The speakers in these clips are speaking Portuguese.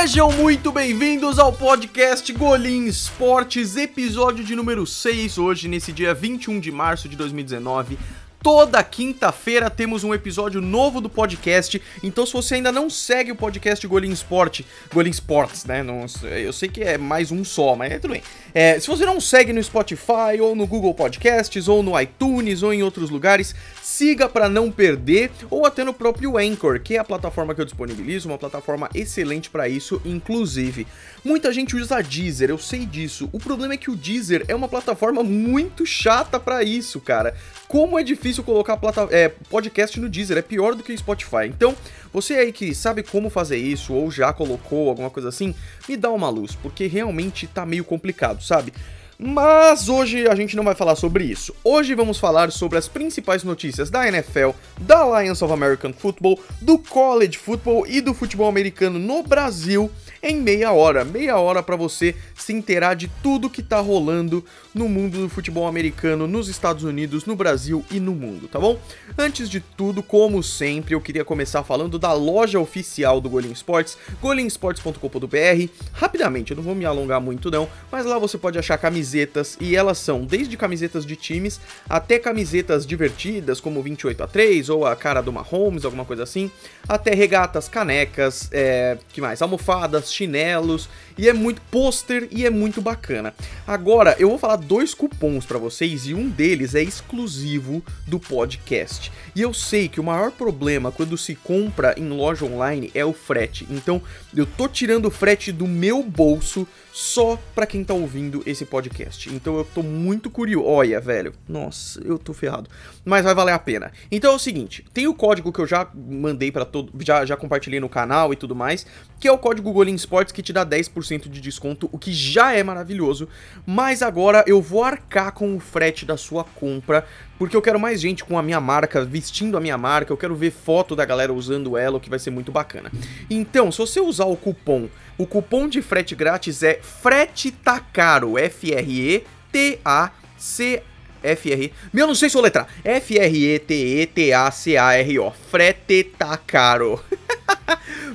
Sejam muito bem-vindos ao podcast Golim Esportes, episódio de número 6, hoje, nesse dia 21 de março de 2019. Toda quinta-feira temos um episódio novo do podcast. Então, se você ainda não segue o podcast Golim Sport, Golim Sports, né? Não, eu sei que é mais um só, mas é tudo bem. É, se você não segue no Spotify, ou no Google Podcasts, ou no iTunes, ou em outros lugares, siga para não perder, ou até no próprio Anchor, que é a plataforma que eu disponibilizo, uma plataforma excelente para isso, inclusive. Muita gente usa Deezer, eu sei disso. O problema é que o Deezer é uma plataforma muito chata para isso, cara. Como é difícil colocar plata é, podcast no Deezer, é pior do que Spotify. Então, você aí que sabe como fazer isso, ou já colocou alguma coisa assim, me dá uma luz, porque realmente tá meio complicado, sabe? Mas hoje a gente não vai falar sobre isso. Hoje vamos falar sobre as principais notícias da NFL, da Alliance of American Football, do college football e do futebol americano no Brasil em meia hora. Meia hora para você se inteirar de tudo que tá rolando no mundo do futebol americano, nos Estados Unidos, no Brasil e no mundo, tá bom? Antes de tudo, como sempre, eu queria começar falando da loja oficial do Golim Sports, golimsports.com.br. Rapidamente, eu não vou me alongar muito não, mas lá você pode achar camisetas e elas são desde camisetas de times até camisetas divertidas, como 28 a 3 ou a cara do Mahomes, alguma coisa assim, até regatas, canecas, é, que mais? Almofadas, chinelos, e é muito pôster e é muito bacana. Agora, eu vou falar dois cupons para vocês e um deles é exclusivo do podcast. E eu sei que o maior problema quando se compra em loja online é o frete. Então, eu tô tirando o frete do meu bolso só para quem tá ouvindo esse podcast. Então eu tô muito curioso. Olha, velho, nossa, eu tô ferrado. Mas vai valer a pena. Então é o seguinte, tem o código que eu já mandei para todo, já já compartilhei no canal e tudo mais, que é o código Golim Sports que te dá 10% de desconto, o que já é maravilhoso. Mas agora eu vou arcar com o frete da sua compra porque eu quero mais gente com a minha marca, vestindo a minha marca, eu quero ver foto da galera usando ela, o que vai ser muito bacana. Então, se você usar o cupom, o cupom de frete grátis é frete tá caro, F R E T A C F-R... Meu, não sei se vou letrar. F-R-E-T-E-T-A-C-A-R-O. Frete tá caro.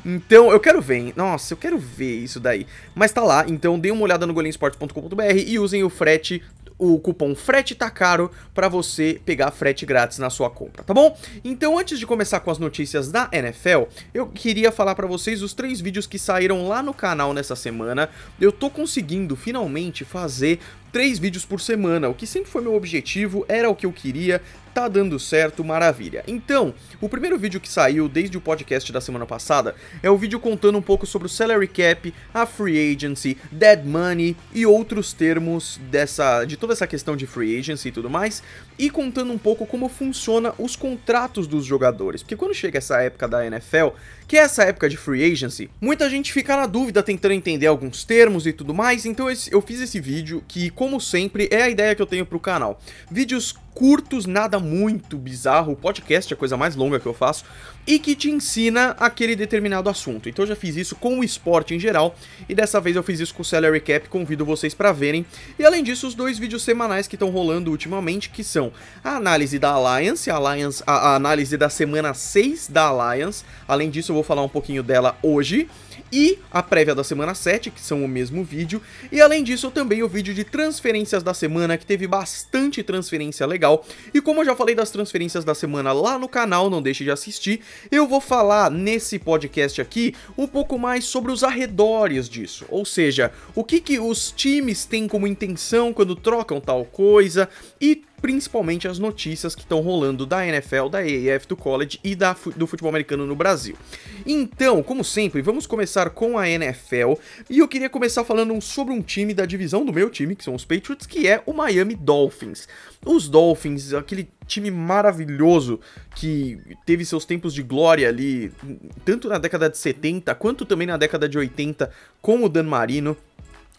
então, eu quero ver, hein? Nossa, eu quero ver isso daí. Mas tá lá, então dê uma olhada no golinsports.com.br e usem o frete o cupom frete tá caro para você pegar frete grátis na sua compra, tá bom? Então, antes de começar com as notícias da NFL, eu queria falar para vocês os três vídeos que saíram lá no canal nessa semana. Eu tô conseguindo finalmente fazer três vídeos por semana, o que sempre foi meu objetivo, era o que eu queria, tá dando certo, maravilha. Então, o primeiro vídeo que saiu desde o podcast da semana passada é o vídeo contando um pouco sobre o salary cap, a free agency, dead money e outros termos dessa de toda essa questão de free agency e tudo mais, e contando um pouco como funciona os contratos dos jogadores. Porque quando chega essa época da NFL, que é essa época de free agency, muita gente fica na dúvida tentando entender alguns termos e tudo mais, então eu fiz esse vídeo que, como sempre, é a ideia que eu tenho pro canal. Vídeos curtos, nada muito bizarro, o podcast é a coisa mais longa que eu faço, e que te ensina aquele determinado assunto. Então eu já fiz isso com o esporte em geral, e dessa vez eu fiz isso com o Salary Cap, convido vocês para verem. E além disso, os dois vídeos semanais que estão rolando ultimamente, que são a análise da Alliance, a, Alliance, a, a análise da semana 6 da Alliance, além disso eu vou falar um pouquinho dela hoje, e a prévia da semana 7, que são o mesmo vídeo, e além disso também o vídeo de transferências da semana, que teve bastante transferência legal, e como eu já falei das transferências da semana lá no canal, não deixe de assistir, eu vou falar nesse podcast aqui um pouco mais sobre os arredores disso, ou seja, o que, que os times têm como intenção quando trocam tal coisa, e principalmente as notícias que estão rolando da NFL, da AAF, do college e da, do futebol americano no Brasil. Então, como sempre, vamos começar com a NFL e eu queria começar falando sobre um time da divisão do meu time, que são os Patriots, que é o Miami Dolphins. Os Dolphins, aquele time maravilhoso que teve seus tempos de glória ali, tanto na década de 70 quanto também na década de 80 com o Dan Marino.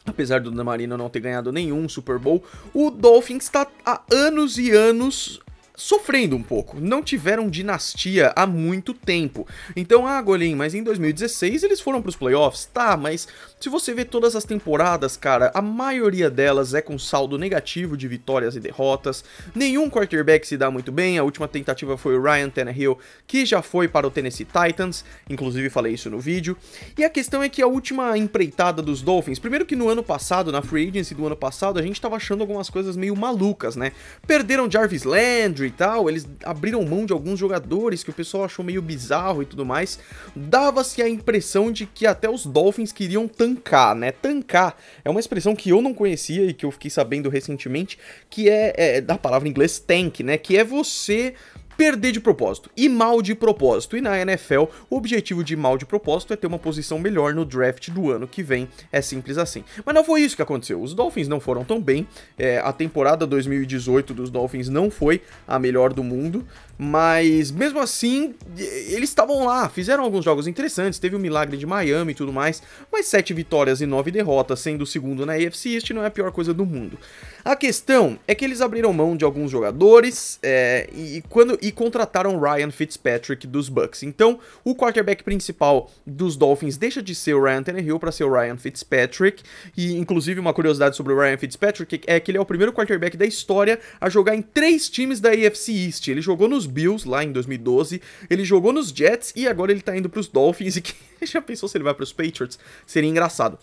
Apesar do Dan Marino não ter ganhado nenhum Super Bowl, o Dolphins está há anos e anos sofrendo um pouco, não tiveram dinastia há muito tempo. Então, ah, Golem, mas em 2016 eles foram para os playoffs, tá, mas se você vê todas as temporadas, cara, a maioria delas é com saldo negativo de vitórias e derrotas. Nenhum quarterback se dá muito bem. A última tentativa foi o Ryan Tannehill, que já foi para o Tennessee Titans, inclusive falei isso no vídeo. E a questão é que a última empreitada dos Dolphins, primeiro que no ano passado, na free agency do ano passado, a gente tava achando algumas coisas meio malucas, né? Perderam Jarvis Landry, e tal, eles abriram mão de alguns jogadores que o pessoal achou meio bizarro e tudo mais, dava-se a impressão de que até os Dolphins queriam tancar, né? Tancar é uma expressão que eu não conhecia e que eu fiquei sabendo recentemente, que é, é da palavra em inglês tank, né? Que é você perder de propósito e mal de propósito. E na NFL, o objetivo de mal de propósito é ter uma posição melhor no draft do ano que vem. É simples assim. Mas não foi isso que aconteceu. Os Dolphins não foram tão bem. É, a temporada 2018 dos Dolphins não foi a melhor do mundo. Mas mesmo assim, eles estavam lá, fizeram alguns jogos interessantes, teve o milagre de Miami e tudo mais, mas sete vitórias e nove derrotas, sendo o segundo na AFC East, não é a pior coisa do mundo. A questão é que eles abriram mão de alguns jogadores é, e, quando, e contrataram Ryan Fitzpatrick dos Bucks. Então, o quarterback principal dos Dolphins deixa de ser o Ryan Tannehill para ser o Ryan Fitzpatrick. E, inclusive, uma curiosidade sobre o Ryan Fitzpatrick é que ele é o primeiro quarterback da história a jogar em três times da AFC East. Ele jogou nos Bills lá em 2012, ele jogou nos Jets e agora ele tá indo pros Dolphins. E que já pensou se ele vai pros Patriots? Seria engraçado.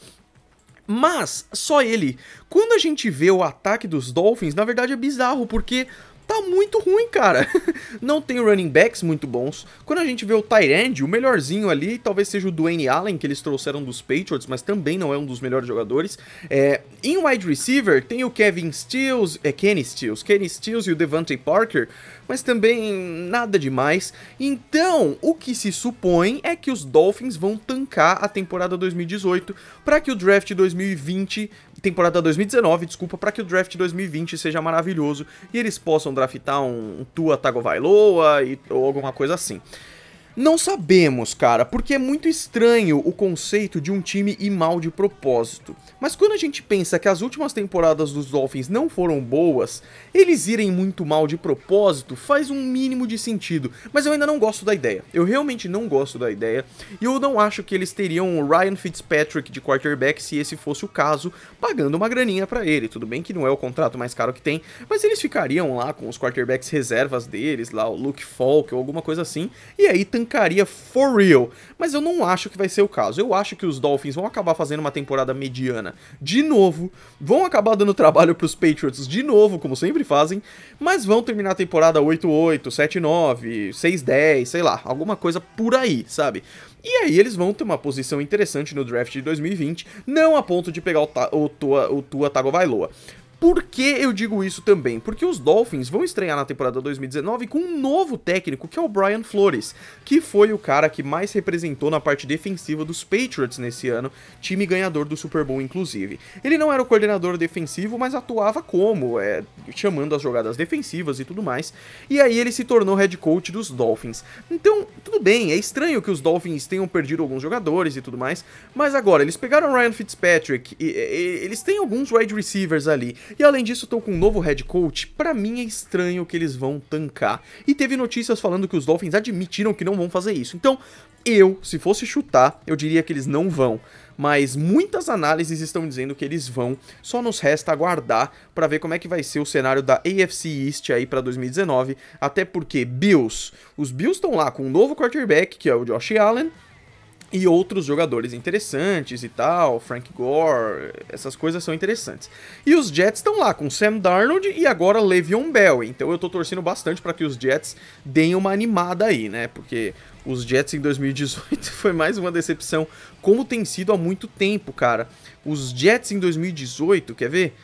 Mas, só ele. Quando a gente vê o ataque dos Dolphins, na verdade é bizarro, porque tá muito ruim, cara. Não tem running backs muito bons. Quando a gente vê o Tyrande, o melhorzinho ali, talvez seja o Dwayne Allen, que eles trouxeram dos Patriots, mas também não é um dos melhores jogadores. É, em wide receiver, tem o Kevin Stills, é Kenny Stills, Kenny Stills e o Devante Parker, mas também nada demais. Então, o que se supõe é que os Dolphins vão tancar a temporada 2018 para que o draft 2020 temporada 2019, desculpa, para que o draft 2020 seja maravilhoso e eles possam draftar um, Tua Tagovailoa e, ou alguma coisa assim. Não sabemos, cara, porque é muito estranho o conceito de um time ir mal de propósito. Mas quando a gente pensa que as últimas temporadas dos Dolphins não foram boas, eles irem muito mal de propósito faz um mínimo de sentido. Mas eu ainda não gosto da ideia. Eu realmente não gosto da ideia. E eu não acho que eles teriam o Ryan Fitzpatrick de quarterback se esse fosse o caso, pagando uma graninha para ele. Tudo bem que não é o contrato mais caro que tem, mas eles ficariam lá com os quarterbacks reservas deles, lá o Luke Falk ou alguma coisa assim, e aí tancaria for real. Mas eu não acho que vai ser o caso. Eu acho que os Dolphins vão acabar fazendo uma temporada mediana de novo, vão acabar dando trabalho pros Patriots de novo, como sempre fazem, mas vão terminar a temporada 8-8, 7-9, 6-10, sei lá, alguma coisa por aí, sabe? E aí eles vão ter uma posição interessante no draft de 2020, não a ponto de pegar o, o Tua, o Tua Tagovailoa. Por que eu digo isso também? Porque os Dolphins vão estrear na temporada 2019 com um novo técnico, que é o Brian Flores, que foi o cara que mais representou na parte defensiva dos Patriots nesse ano, time ganhador do Super Bowl inclusive. Ele não era o coordenador defensivo, mas atuava como, é, chamando as jogadas defensivas e tudo mais. E aí ele se tornou head coach dos Dolphins. Então, tudo bem, é estranho que os Dolphins tenham perdido alguns jogadores e tudo mais, mas agora eles pegaram Ryan Fitzpatrick, e, e, eles têm alguns wide receivers ali. E além disso, estão com um novo head coach. Para mim é estranho que eles vão tancar. E teve notícias falando que os Dolphins admitiram que não vão fazer isso. Então, eu, se fosse chutar, eu diria que eles não vão. Mas muitas análises estão dizendo que eles vão. Só nos resta aguardar para ver como é que vai ser o cenário da AFC East aí para 2019. Até porque Bills, os Bills estão lá com um novo quarterback, que é o Josh Allen e outros jogadores interessantes e tal, Frank Gore, essas coisas são interessantes. E os Jets estão lá com Sam Darnold e agora Le'Veon Bell, então eu tô torcendo bastante para que os Jets deem uma animada aí, né? Porque os Jets em 2018 foi mais uma decepção, como tem sido há muito tempo, cara. Os Jets em 2018, quer ver?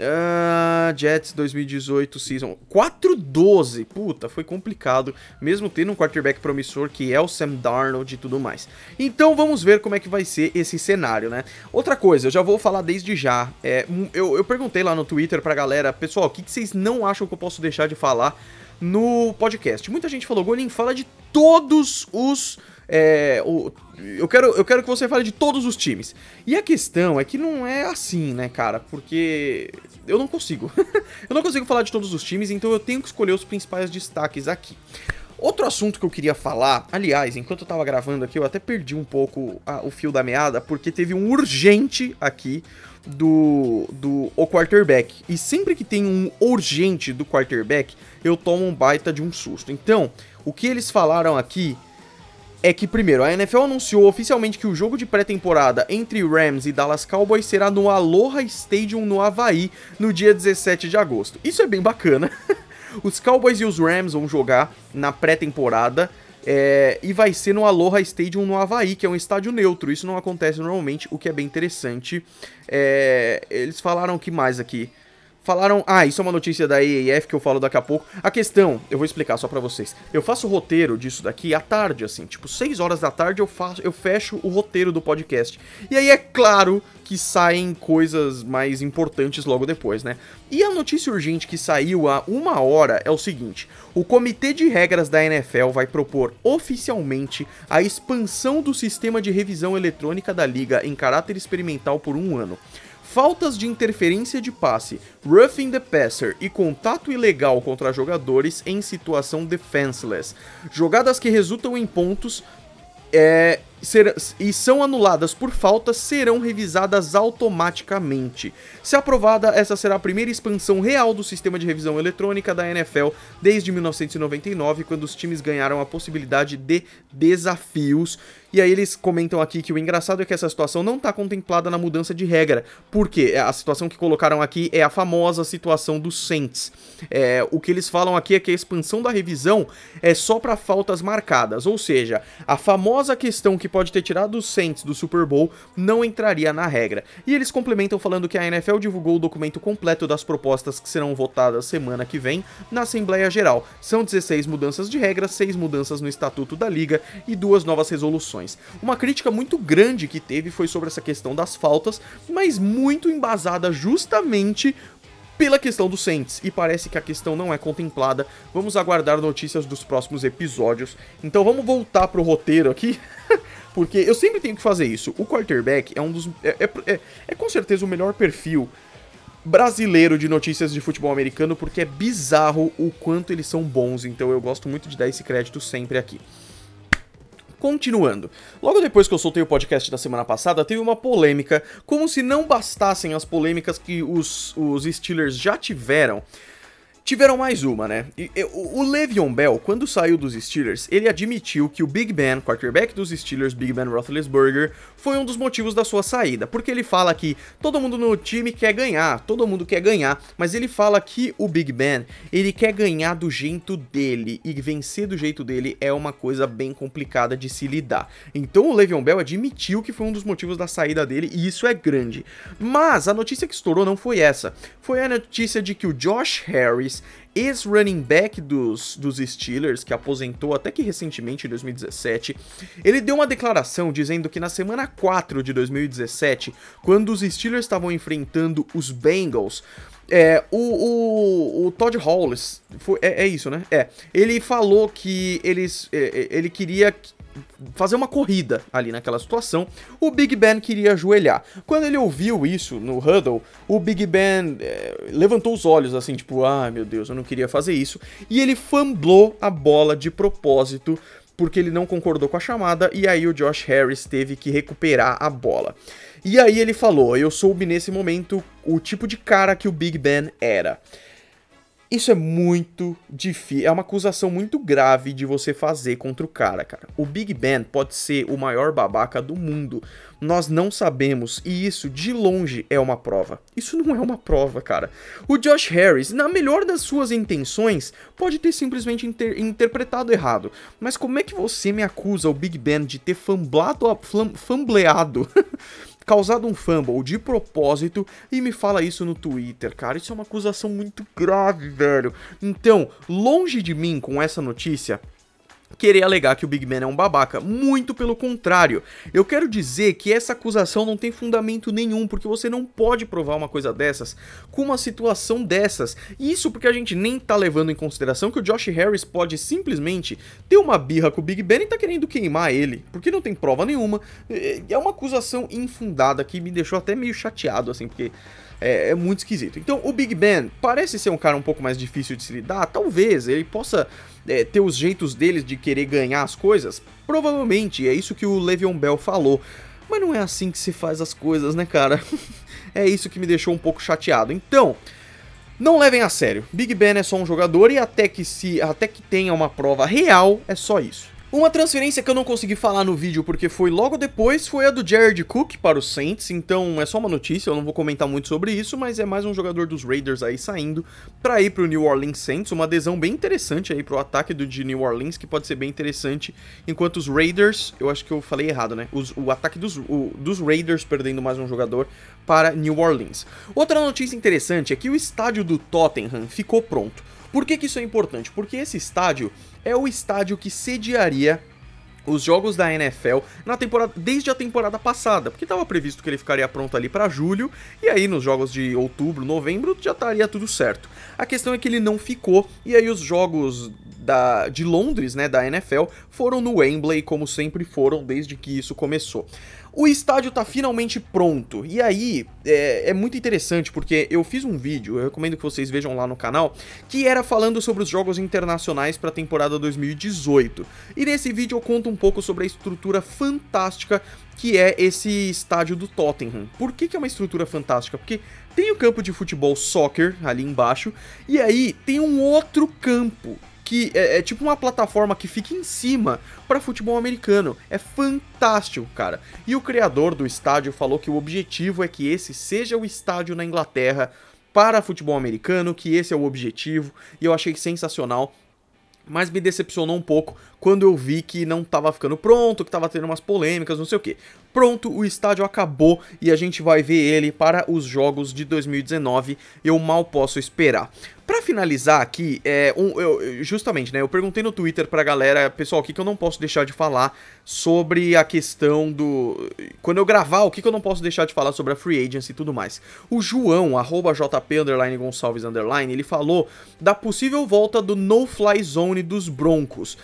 Uh, Jets 2018 season 4-12. Puta, foi complicado, mesmo tendo um quarterback promissor que é o Sam Darnold e tudo mais. Então vamos ver como é que vai ser esse cenário, né? Outra coisa, eu já vou falar desde já. É, eu, eu perguntei lá no Twitter pra galera, pessoal, o que, que vocês não acham que eu posso deixar de falar no podcast? Muita gente falou, Gonin, fala de todos os É, o, eu, quero, eu quero que você fale de todos os times. E a questão é que não é assim, né, cara? Porque eu não consigo. eu não consigo falar de todos os times, então eu tenho que escolher os principais destaques aqui. Outro assunto que eu queria falar, aliás, enquanto eu tava gravando aqui, eu até perdi um pouco a, o fio da meada, porque teve um urgente aqui do, do o quarterback. E sempre que tem um urgente do quarterback, eu tomo um baita de um susto. Então, o que eles falaram aqui é que, primeiro, a NFL anunciou oficialmente que o jogo de pré-temporada entre Rams e Dallas Cowboys será no Aloha Stadium no Havaí, no dia 17 de agosto. Isso é bem bacana. os Cowboys e os Rams vão jogar na pré-temporada. É, e vai ser no Aloha Stadium no Havaí, que é um estádio neutro. Isso não acontece normalmente, o que é bem interessante. É, eles falaram que mais aqui? Falaram. Ah, isso é uma notícia da EAF que eu falo daqui a pouco. A questão, eu vou explicar só pra vocês. Eu faço o roteiro disso daqui à tarde, assim. Tipo, 6 horas da tarde eu, faço, eu fecho o roteiro do podcast. E aí é claro que saem coisas mais importantes logo depois, né? E a notícia urgente que saiu há uma hora é o seguinte: o Comitê de Regras da NFL vai propor oficialmente a expansão do sistema de revisão eletrônica da liga em caráter experimental por um ano faltas de interferência de passe, roughing the passer e contato ilegal contra jogadores em situação defenseless, jogadas que resultam em pontos é, ser, e são anuladas por falta serão revisadas automaticamente. Se aprovada, essa será a primeira expansão real do sistema de revisão eletrônica da NFL desde 1999, quando os times ganharam a possibilidade de desafios. E aí eles comentam aqui que o engraçado é que essa situação não está contemplada na mudança de regra. Por quê? A situação que colocaram aqui é a famosa situação dos Saints. É, o que eles falam aqui é que a expansão da revisão é só para faltas marcadas, ou seja, a famosa questão que pode ter tirado os Saints do Super Bowl não entraria na regra. E eles complementam falando que a NFL divulgou o documento completo das propostas que serão votadas semana que vem na Assembleia Geral. São 16 mudanças de regra, 6 mudanças no Estatuto da Liga e duas novas resoluções. Uma crítica muito grande que teve foi sobre essa questão das faltas, mas muito embasada justamente pela questão do Saints, e parece que a questão não é contemplada. Vamos aguardar notícias dos próximos episódios. Então vamos voltar pro roteiro aqui. porque eu sempre tenho que fazer isso. O quarterback é um dos. É, é, é, é com certeza o melhor perfil brasileiro de notícias de futebol americano, porque é bizarro o quanto eles são bons. Então eu gosto muito de dar esse crédito sempre aqui. Continuando, logo depois que eu soltei o podcast da semana passada, teve uma polêmica, como se não bastassem as polêmicas que os, os Steelers já tiveram Tiveram mais uma, né? E, e, o Le'Veon Bell, quando saiu dos Steelers, ele admitiu que o Big Ben, quarterback dos Steelers, Big Ben Roethlisberger, foi um dos motivos da sua saída, porque ele fala que todo mundo no time quer ganhar, todo mundo quer ganhar, mas ele fala que o Big Ben, ele quer ganhar do jeito dele, e vencer do jeito dele é uma coisa bem complicada de se lidar. Então o Le'Veon Bell admitiu que foi um dos motivos da saída dele, e isso é grande. Mas a notícia que estourou não foi essa, foi a notícia de que o Josh Harris ex-running back dos, dos Steelers, que aposentou até que recentemente, em 2017, ele deu uma declaração dizendo que na semana 4 de 2017, quando os Steelers estavam enfrentando os Bengals, é, o, o, o, Todd Hollis, foi, é, é, isso, né? É. Ele falou que eles, é, é ele queria fazer uma corrida ali naquela situação, o Big Ben queria ajoelhar. Quando ele ouviu isso no huddle, o Big Ben é, levantou os olhos assim, tipo, ah, meu Deus, eu não queria fazer isso, e ele famblou a bola de propósito porque ele não concordou com a chamada e aí o Josh Harris teve que recuperar a bola. E aí ele falou: "Eu soube nesse momento o tipo de cara que o Big Ben era". Isso é muito difícil, é uma acusação muito grave de você fazer contra o cara, cara. O Big Ben pode ser o maior babaca do mundo. Nós não sabemos e isso de longe é uma prova. Isso não é uma prova, cara. O Josh Harris, na melhor das suas intenções, pode ter simplesmente inter interpretado errado. Mas como é que você me acusa o Big Ben de ter famblado, fambleado causado um fumble de propósito e me fala isso no Twitter, cara. Isso é uma acusação muito grave, velho. Então, longe de mim com essa notícia, querer alegar que o Big Ben é um babaca. Muito pelo contrário. Eu quero dizer que essa acusação não tem fundamento nenhum, porque você não pode provar uma coisa dessas com uma situação dessas. Isso porque a gente nem tá levando em consideração que o Josh Harris pode simplesmente ter uma birra com o Big Ben e tá querendo queimar ele, porque não tem prova nenhuma. É uma acusação infundada que me deixou até meio chateado, assim, porque é, é, muito esquisito. Então, o Big Ben parece ser um cara um pouco mais difícil de se lidar. Talvez ele possa é, ter os jeitos deles de querer ganhar as coisas. Provavelmente, é isso que o Le'Veon Bell falou. Mas não é assim que se faz as coisas, né, cara? é isso que me deixou um pouco chateado. Então, não levem a sério. Big Ben é só um jogador e até que se até que tenha uma prova real, é só isso. Uma transferência que eu não consegui falar no vídeo porque foi logo depois foi a do Jared Cook para o Saints, então é só uma notícia, eu não vou comentar muito sobre isso, mas é mais um jogador dos Raiders aí saindo para ir para o New Orleans Saints, uma adesão bem interessante aí para o ataque do de New Orleans, que pode ser bem interessante, enquanto os Raiders, eu acho que eu falei errado, né? Os, o ataque dos, o, dos Raiders perdendo mais um jogador para New Orleans. Outra notícia interessante é que o estádio do Tottenham ficou pronto. Por que, que isso é importante? Porque esse estádio é o estádio que sediaria os jogos da NFL na temporada desde a temporada passada, porque estava previsto que ele ficaria pronto ali para julho e aí nos jogos de outubro, novembro já estaria tudo certo. A questão é que ele não ficou e aí os jogos da, de Londres, né, da NFL, foram no Wembley como sempre foram desde que isso começou. O estádio tá finalmente pronto. E aí, é, é, muito interessante porque eu fiz um vídeo, eu recomendo que vocês vejam lá no canal, que era falando sobre os jogos internacionais para a temporada 2018. E nesse vídeo eu conto um pouco sobre a estrutura fantástica que é esse estádio do Tottenham. Por que, que é uma estrutura fantástica? Porque tem o campo de futebol soccer ali embaixo, e aí tem um outro campo que é, é, tipo uma plataforma que fica em cima para futebol americano. É fantástico, cara. E o criador do estádio falou que o objetivo é que esse seja o estádio na Inglaterra para futebol americano, que esse é o objetivo, e eu achei sensacional mas me decepcionou um pouco quando eu vi que não estava ficando pronto, que estava tendo umas polêmicas, não sei o que. Pronto, o estádio acabou e a gente vai ver ele para os jogos de 2019. Eu mal posso esperar. Para finalizar aqui, é, um, eu, justamente, né, eu perguntei no Twitter pra galera, pessoal, o que, que eu não posso deixar de falar sobre a questão do... Quando eu gravar, o que, que eu não posso deixar de falar sobre a Free Agency e tudo mais. O João, arroba JP, underline Gonçalves, underline, ele falou da possível volta do No-Fly Zone dos Broncos.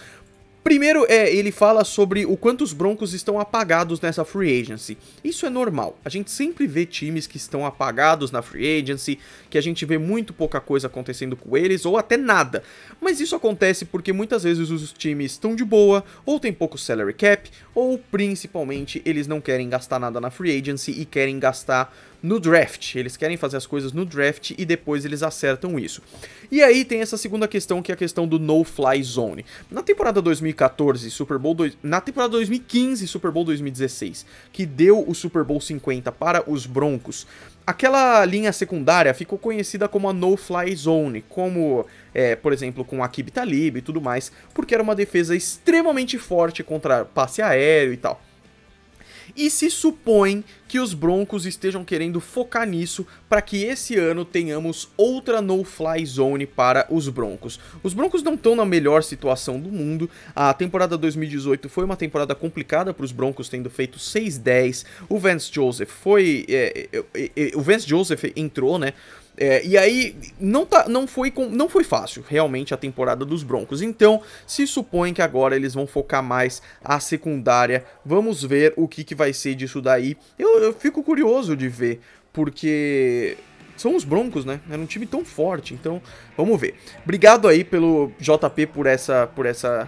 Primeiro, é, ele fala sobre o quanto os Broncos estão apagados nessa free agency. Isso é normal. A gente sempre vê times que estão apagados na free agency, que a gente vê muito pouca coisa acontecendo com eles, ou até nada. Mas isso acontece porque muitas vezes os times estão de boa, ou tem pouco salary cap, ou principalmente eles não querem gastar nada na free agency e querem gastar no draft. Eles querem fazer as coisas no draft e depois eles acertam isso. E aí tem essa segunda questão, que é a questão do no-fly zone. Na temporada 2014, Super Bowl dois, na temporada 2015, Super Bowl 2016, que deu o Super Bowl 50 para os Broncos, aquela linha secundária ficou conhecida como a no-fly zone, como, é, por exemplo, com a Talib e tudo mais, porque era uma defesa extremamente forte contra passe aéreo e tal. E se supõe que os Broncos estejam querendo focar nisso para que esse ano tenhamos outra no-fly zone para os Broncos. Os Broncos não estão na melhor situação do mundo. A temporada 2018 foi uma temporada complicada para os Broncos, tendo feito 6-10. O Vance Joseph foi. É, é, é, o Vance Joseph entrou, né? É, e aí não, tá, não, foi com, não foi fácil realmente a temporada dos Broncos. Então se supõe que agora eles vão focar mais a secundária. Vamos ver o que, que vai ser disso daí. Eu, eu fico curioso de ver, porque são os Broncos, né? Era um time tão forte, então vamos ver. Obrigado aí pelo JP por essa por essa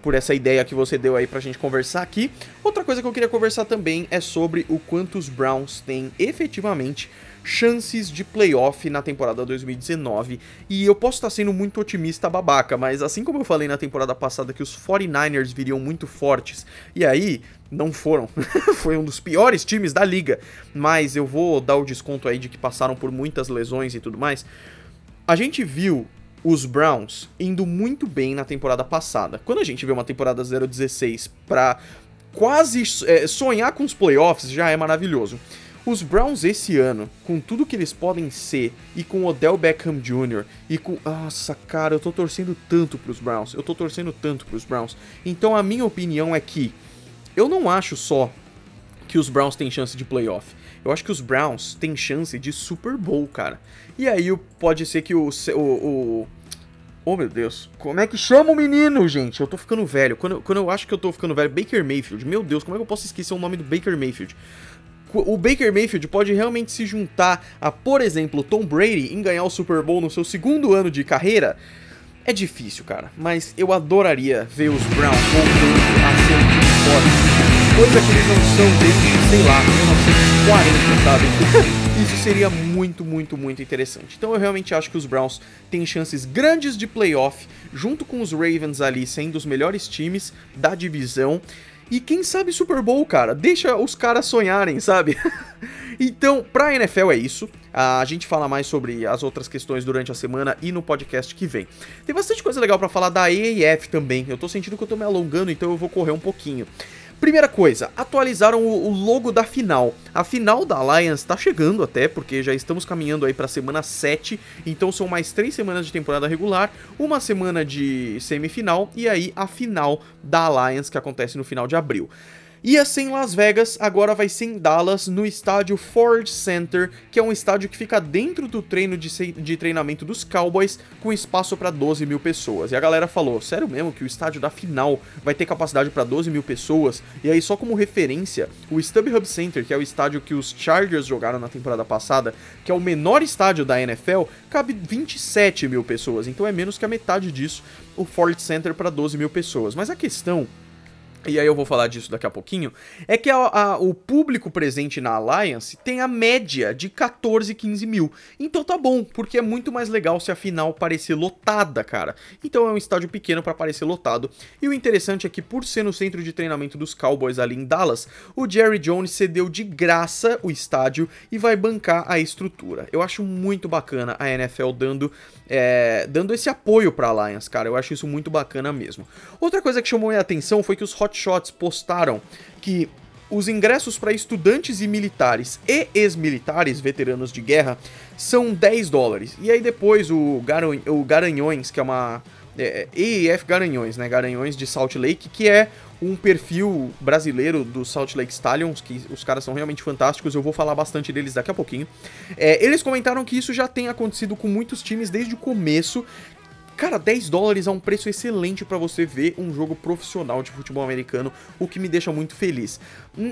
por essa ideia que você deu aí pra gente conversar aqui. Outra coisa que eu queria conversar também é sobre o quanto os Browns têm efetivamente chances de playoff na temporada 2019. E eu posso estar sendo muito otimista babaca, mas assim como eu falei na temporada passada que os 49ers viriam muito fortes, e aí não foram. Foi um dos piores times da liga, mas eu vou dar o desconto aí de que passaram por muitas lesões e tudo mais. A gente viu os Browns indo muito bem na temporada passada. Quando a gente vê uma temporada 0-16 pra quase é, sonhar com os playoffs, já é maravilhoso. Os Browns esse ano, com tudo que eles podem ser, e com Odell Beckham Jr., e com. Nossa, cara, eu tô torcendo tanto pros Browns. Eu tô torcendo tanto pros Browns. Então a minha opinião é que eu não acho só que os Browns têm chance de playoff. Eu acho que os Browns têm chance de Super Bowl, cara. E aí pode ser que o, o, o Oh meu Deus, como é que chama o menino, gente? Eu tô ficando velho. Quando, quando eu acho que eu tô ficando velho, Baker Mayfield. Meu Deus, como é que eu posso esquecer o nome do Baker Mayfield? O Baker Mayfield pode realmente se juntar a, por exemplo, Tom Brady em ganhar o Super Bowl no seu segundo ano de carreira? É difícil, cara, mas eu adoraria ver os Browns voltando a ser um fortes. Coisa que eles não são desde, sei lá, 1940, sabe? Isso seria muito, muito, muito interessante. Então eu realmente acho que os Browns têm chances grandes de playoff, junto com os Ravens ali sendo os melhores times da divisão. E quem sabe Super Bowl, cara? Deixa os caras sonharem, sabe? então, pra NFL é isso. A gente fala mais sobre as outras questões durante a semana e no podcast que vem. Tem bastante coisa legal para falar da AAF também. Eu tô sentindo que eu tô me alongando, então eu vou correr um pouquinho. Primeira coisa, atualizaram o, logo da final. A final da Alliance tá chegando até, porque já estamos caminhando aí pra semana 7, então são mais 3 semanas de temporada regular, uma semana de semifinal e aí a final da Alliance que acontece no final de abril. Ia ser em Las Vegas, agora vai ser em Dallas, no estádio Ford Center, que é um estádio que fica dentro do treino de, de treinamento dos Cowboys, com espaço para 12 mil pessoas. E a galera falou: sério mesmo que o estádio da final vai ter capacidade para 12 mil pessoas? E aí, só como referência, o StubHub Center, que é o estádio que os Chargers jogaram na temporada passada, que é o menor estádio da NFL, cabe 27 mil pessoas, então é menos que a metade disso, o Ford Center para 12 mil pessoas. Mas a questão e aí eu vou falar disso daqui a pouquinho, é que a, a, o público presente na Alliance tem a média de 14, 15 mil. Então tá bom, porque é muito mais legal se a final parecer lotada, cara. Então é um estádio pequeno para parecer lotado. E o interessante é que por ser no centro de treinamento dos Cowboys ali em Dallas, o Jerry Jones cedeu de graça o estádio e vai bancar a estrutura. Eu acho muito bacana a NFL dando, é, dando esse apoio pra Alliance, cara. Eu acho isso muito bacana mesmo. Outra coisa que chamou minha atenção foi que os Hot Hotshots postaram que os ingressos para estudantes e militares e ex-militares veteranos de guerra são 10 dólares. E aí depois o, Garan o Garanhões, que é uma. É, EIF Garanhões, né? Garanhões de Salt Lake, que é um perfil brasileiro do Salt Lake Stallions, que os caras são realmente fantásticos, eu vou falar bastante deles daqui a pouquinho. É, eles comentaram que isso já tem acontecido com muitos times desde o começo, Cara, 10 dólares é um preço excelente para você ver um jogo profissional de futebol americano, o que me deixa muito feliz.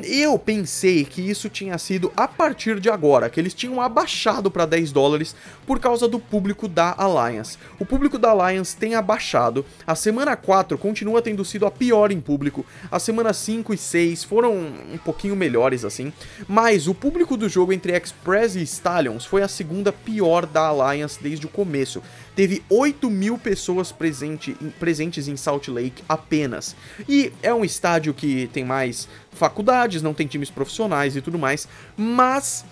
Eu pensei que isso tinha sido a partir de agora, que eles tinham abaixado para 10 dólares por causa do público da Alliance. O público da Alliance tem abaixado, a semana 4 continua tendo sido a pior em público, a semana 5 e 6 foram um pouquinho melhores assim, mas o público do jogo entre Express e Stallions foi a segunda pior da Alliance desde o começo teve 8 mil pessoas presente, presentes em Salt Lake apenas. E é um estádio que tem mais faculdades, não tem times profissionais e tudo mais, mas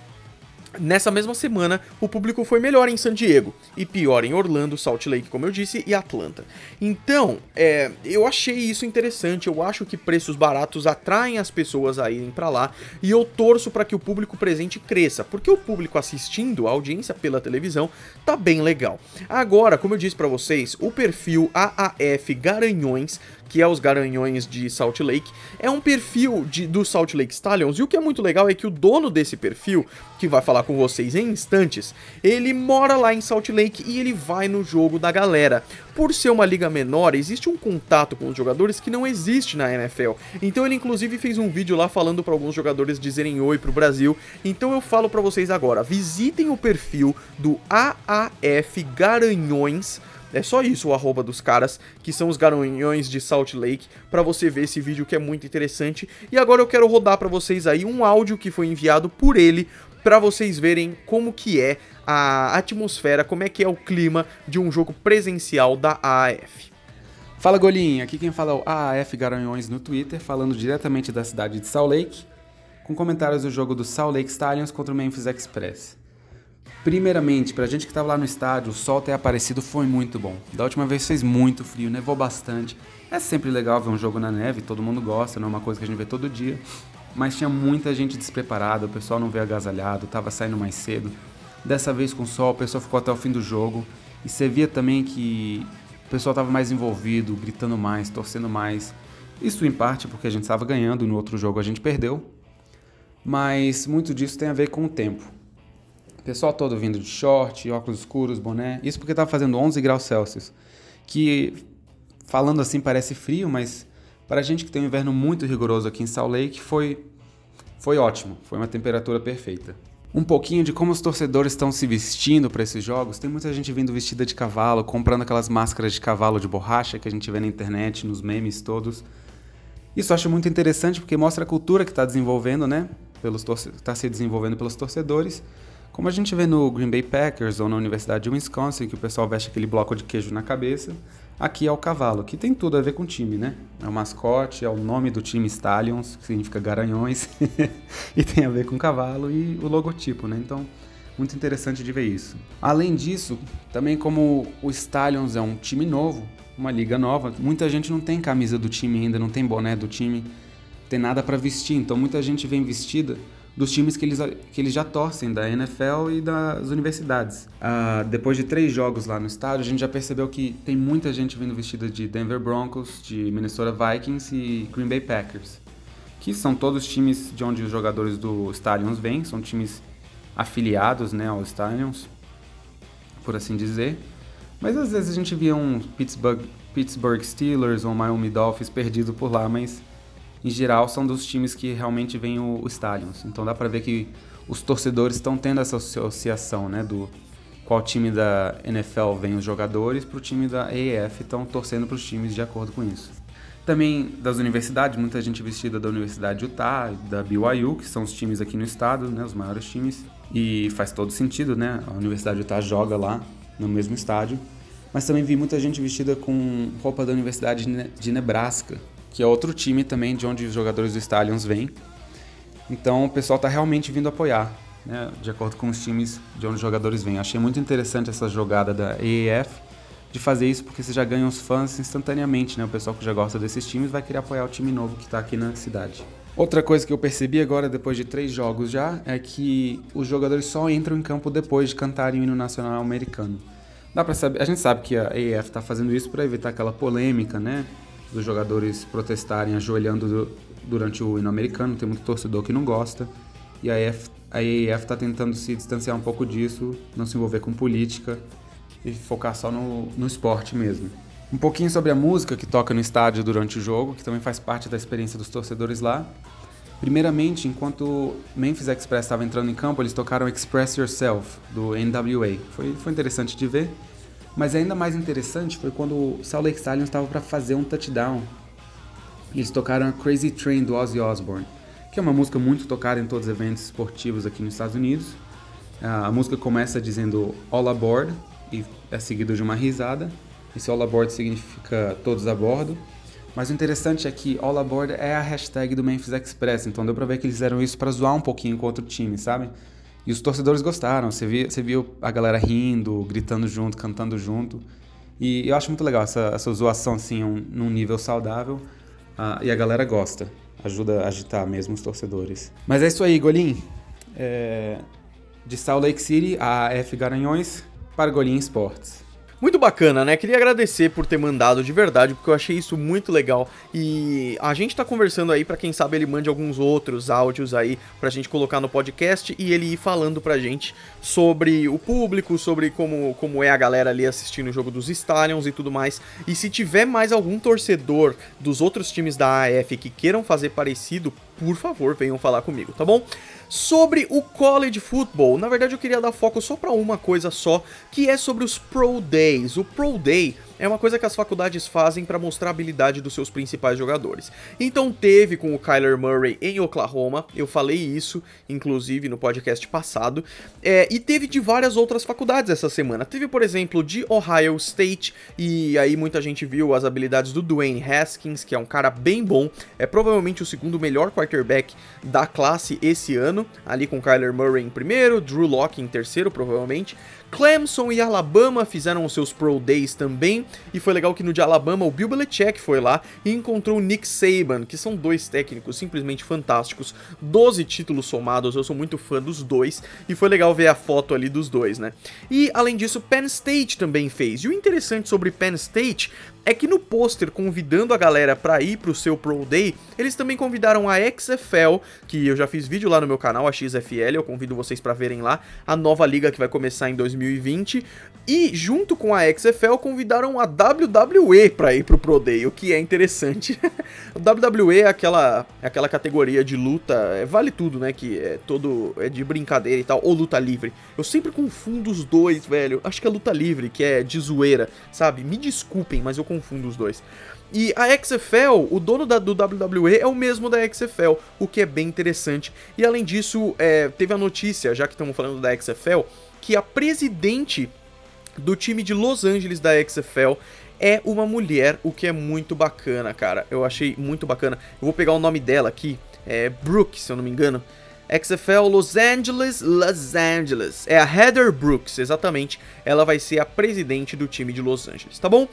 Nessa mesma semana, o público foi melhor em San Diego e pior em Orlando, Salt Lake, como eu disse, e Atlanta. Então, é, eu achei isso interessante. Eu acho que preços baratos atraem as pessoas a irem para lá e eu torço para que o público presente cresça, porque o público assistindo a audiência pela televisão tá bem legal. Agora, como eu disse para vocês, o perfil AAF Garanhões que é os Garanhões de Salt Lake, é um perfil de, do Salt Lake Stallions, e o que é muito legal é que o dono desse perfil, que vai falar com vocês em instantes, ele mora lá em Salt Lake e ele vai no jogo da galera. Por ser uma liga menor, existe um contato com os jogadores que não existe na NFL. Então ele inclusive fez um vídeo lá falando para alguns jogadores dizerem oi pro Brasil. Então eu falo para vocês agora, visitem o perfil do AAF Garanhões é só isso o arroba dos caras, que são os garanhões de Salt Lake, para você ver esse vídeo que é muito interessante. E agora eu quero rodar para vocês aí um áudio que foi enviado por ele, para vocês verem como que é a atmosfera, como é que é o clima de um jogo presencial da AAF. Fala Golinho, aqui quem fala é o AAF Garanhões no Twitter, falando diretamente da cidade de Salt Lake, com comentários do jogo do Salt Lake Stallions contra o Memphis Express. Primeiramente, pra gente que tava lá no estádio, o sol ter aparecido foi muito bom. Da última vez fez muito frio, nevou bastante. É sempre legal ver um jogo na neve, todo mundo gosta, não é uma coisa que a gente vê todo dia. mas tinha muita gente despreparada, o pessoal não veio agasalhado, estava saindo mais cedo. Dessa vez com o sol, o pessoal ficou até o fim do jogo e você via também que o pessoal estava mais envolvido, gritando mais, torcendo mais. Isso em parte porque a gente estava ganhando, no outro jogo a gente perdeu, mas muito disso tem a ver com o tempo. Pessoal todo vindo de short, óculos escuros, boné, isso porque estava fazendo 11 graus Celsius, que falando assim parece frio, mas para a gente que tem um inverno muito rigoroso aqui em Salt Lake, foi, foi ótimo, foi uma temperatura perfeita. Um pouquinho de como os torcedores estão se vestindo para esses jogos. Tem muita gente vindo vestida de cavalo, comprando aquelas máscaras de cavalo de borracha que a gente vê na internet, nos memes todos. Isso eu acho muito interessante porque mostra a cultura que está desenvolvendo, né? Está se desenvolvendo pelos torcedores. Como a gente vê no Green Bay Packers ou na Universidade de Wisconsin, que o pessoal veste aquele bloco de queijo na cabeça. Aqui é o cavalo, que tem tudo a ver com o time, né? É o mascote, é o nome do time Stallions, que significa garanhões, e tem a ver com cavalo e o logotipo, né? Então, muito interessante de ver isso. Além disso, também como o Stallions é um time novo, uma liga nova, muita gente não tem camisa do time ainda, não tem boné do time, tem nada para vestir, então muita gente vem vestida dos times que eles, que eles já torcem, da NFL e das universidades. Ah, depois de três jogos lá no estádio, a gente já percebeu que tem muita gente vindo vestida de Denver Broncos, de Minnesota Vikings e Green Bay Packers, que são todos times de onde os jogadores do Stallions vêm, são times afiliados né, ao Stallions, por assim dizer. Mas às vezes a gente via um Pittsburgh, Pittsburgh Steelers ou Miami Dolphins perdido por lá, mas em geral, são dos times que realmente vêm o, o Stallions. Então dá para ver que os torcedores estão tendo essa associação, né, do qual time da NFL vem os jogadores para o time da AAF estão torcendo para os times de acordo com isso. Também das universidades, muita gente vestida da Universidade de Utah, da BYU, que são os times aqui no estado, né, os maiores times. E faz todo sentido, né? A Universidade de Utah joga lá no mesmo estádio. Mas também vi muita gente vestida com roupa da Universidade de Nebraska, que é outro time também de onde os jogadores do Stallions vêm. Então o pessoal está realmente vindo apoiar, né, de acordo com os times de onde os jogadores vêm. Achei muito interessante essa jogada da EAF de fazer isso porque você já ganha os fãs instantaneamente, né? O pessoal que já gosta desses times vai querer apoiar o time novo que está aqui na cidade. Outra coisa que eu percebi agora, depois de três jogos já, é que os jogadores só entram em campo depois de cantarem o hino nacional americano. Dá para saber, a gente sabe que a EAF está fazendo isso para evitar aquela polêmica, né? Dos jogadores protestarem ajoelhando durante o hino americano, tem muito torcedor que não gosta. E a EIF está tentando se distanciar um pouco disso, não se envolver com política e focar só no, no esporte mesmo. Um pouquinho sobre a música que toca no estádio durante o jogo, que também faz parte da experiência dos torcedores lá. Primeiramente, enquanto Memphis Express estava entrando em campo, eles tocaram Express Yourself, do NWA. Foi, foi interessante de ver. Mas ainda mais interessante foi quando o Salt Lake Stallions estava para fazer um touchdown. Eles tocaram a Crazy Train do Ozzy Osbourne, que é uma música muito tocada em todos os eventos esportivos aqui nos Estados Unidos. A música começa dizendo All Aboard e é seguido de uma risada. Esse All Aboard significa todos a bordo. Mas o interessante é que All Aboard é a hashtag do Memphis Express, então deu pra ver que eles fizeram isso para zoar um pouquinho com outro time, sabe? E os torcedores gostaram, você, via, você viu a galera rindo, gritando junto, cantando junto. E eu acho muito legal essa, essa zoação assim, um, num nível saudável. Uh, e a galera gosta, ajuda a agitar mesmo os torcedores. Mas é isso aí, Golim. É... De Salt Lake City, a F Garanhões, para Golim Esportes. Muito bacana, né? Queria agradecer por ter mandado de verdade, porque eu achei isso muito legal. E a gente tá conversando aí para quem sabe ele mande alguns outros áudios aí pra gente colocar no podcast e ele ir falando pra gente sobre o público, sobre como, como é a galera ali assistindo o jogo dos Stallions e tudo mais. E se tiver mais algum torcedor dos outros times da AF que queiram fazer parecido, por favor, venham falar comigo, tá bom? Sobre o college football, na verdade eu queria dar foco só para uma coisa só, que é sobre os Pro Days. O Pro Day é uma coisa que as faculdades fazem para mostrar a habilidade dos seus principais jogadores. Então teve com o Kyler Murray em Oklahoma, eu falei isso, inclusive, no podcast passado, é, e teve de várias outras faculdades essa semana. Teve, por exemplo, de Ohio State, e aí muita gente viu as habilidades do Dwayne Haskins, que é um cara bem bom, é provavelmente o segundo melhor quarterback da classe esse ano, ali com Kyler Murray em primeiro, Drew Locke em terceiro, provavelmente. Clemson e Alabama fizeram os seus Pro Days também, e foi legal que no de Alabama o Bill Belichick foi lá e encontrou o Nick Saban, que são dois técnicos simplesmente fantásticos, 12 títulos somados, eu sou muito fã dos dois, e foi legal ver a foto ali dos dois, né? E além disso, Penn State também fez. E o interessante sobre Penn State é que no pôster convidando a galera para ir pro seu Pro Day, eles também convidaram a XFL, que eu já fiz vídeo lá no meu canal, a XFL, eu convido vocês para verem lá, a nova liga que vai começar em 2020, e junto com a XFL convidaram a WWE para ir pro Pro Day, o que é interessante. o WWE é aquela, é aquela categoria de luta, é, vale tudo, né, que é todo é de brincadeira e tal, ou luta livre. Eu sempre confundo os dois, velho. Acho que é luta livre, que é de zoeira, sabe? Me desculpem, mas eu confundo confundo os dois. E a XFL, o dono da, do WWE é o mesmo da XFL, o que é bem interessante. E além disso, é, teve a notícia, já que estamos falando da XFL, que a presidente do time de Los Angeles da XFL é uma mulher, o que é muito bacana, cara. Eu achei muito bacana. Eu vou pegar o nome dela aqui, é Brooke, se eu não me engano. XFL Los Angeles, Los Angeles. É a Heather Brooks, exatamente. Ela vai ser a presidente do time de Los Angeles, tá bom?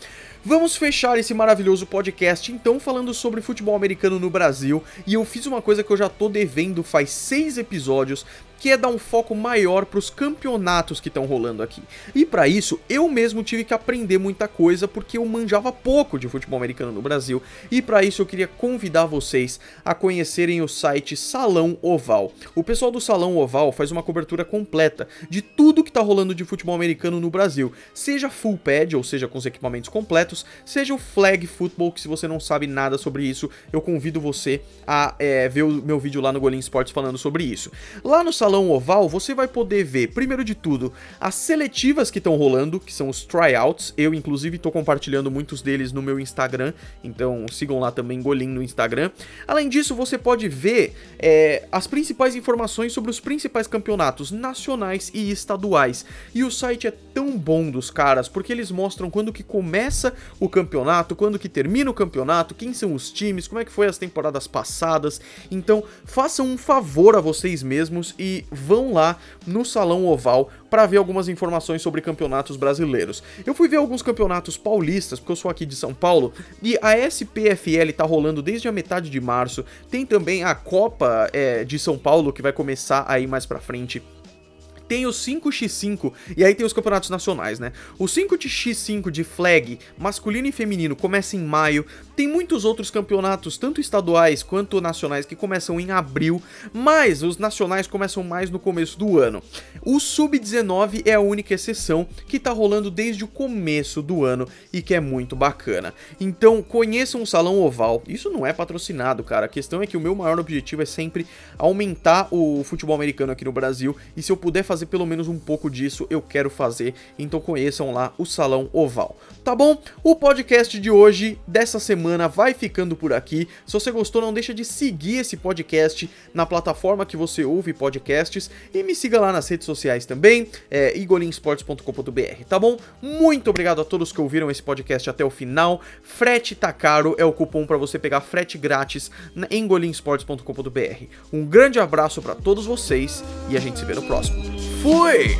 Vamos fechar esse maravilhoso podcast então falando sobre futebol americano no Brasil. E eu fiz uma coisa que eu já tô devendo faz seis episódios, que é dar um foco maior para os campeonatos que estão rolando aqui. E para isso, eu mesmo tive que aprender muita coisa porque eu manjava pouco de futebol americano no Brasil. E para isso eu queria convidar vocês a conhecerem o site Salão Oval. O pessoal do Salão Oval faz uma cobertura completa de tudo que está rolando de futebol americano no Brasil, seja full pad, ou seja, com os equipamentos completos, seja o flag football, que se você não sabe nada sobre isso, eu convido você a é, ver o meu vídeo lá no Golim Sports falando sobre isso. Lá no salão oval, você vai poder ver, primeiro de tudo, as seletivas que estão rolando, que são os tryouts. Eu, inclusive, estou compartilhando muitos deles no meu Instagram, então sigam lá também Golim no Instagram. Além disso, você pode ver é, as principais informações sobre os principais campeonatos nacionais e estaduais. E o site é tão bom dos caras, porque eles mostram quando que começa o campeonato, quando que termina o campeonato, quem são os times, como é que foi as temporadas passadas. Então, façam um favor a vocês mesmos e vão lá no Salão Oval para ver algumas informações sobre campeonatos brasileiros. Eu fui ver alguns campeonatos paulistas, porque eu sou aqui de São Paulo, e a SPFL tá rolando desde a metade de março. Tem também a Copa é, de São Paulo que vai começar aí mais para frente tem o 5x5, e aí tem os campeonatos nacionais, né? O 5x5 de flag, masculino e feminino, começa em maio. Tem muitos outros campeonatos, tanto estaduais quanto nacionais, que começam em abril, mas os nacionais começam mais no começo do ano. O Sub-19 é a única exceção que tá rolando desde o começo do ano e que é muito bacana. Então, conheçam o Salão Oval. Isso não é patrocinado, cara. A questão é que o meu maior objetivo é sempre aumentar o futebol americano aqui no Brasil e se eu puder fazer pelo menos um pouco disso, eu quero fazer. Então conheçam lá o Salão Oval. Tá bom? O podcast de hoje, dessa semana vai ficando por aqui. Se você gostou, não deixa de seguir esse podcast na plataforma que você ouve podcasts e me siga lá nas redes sociais também, é, igolinsports.com.br, tá bom? Muito obrigado a todos que ouviram esse podcast até o final. Frete tá caro é o cupom para você pegar frete grátis em golinsports.com.br. Um grande abraço para todos vocês e a gente se vê no próximo. Fui!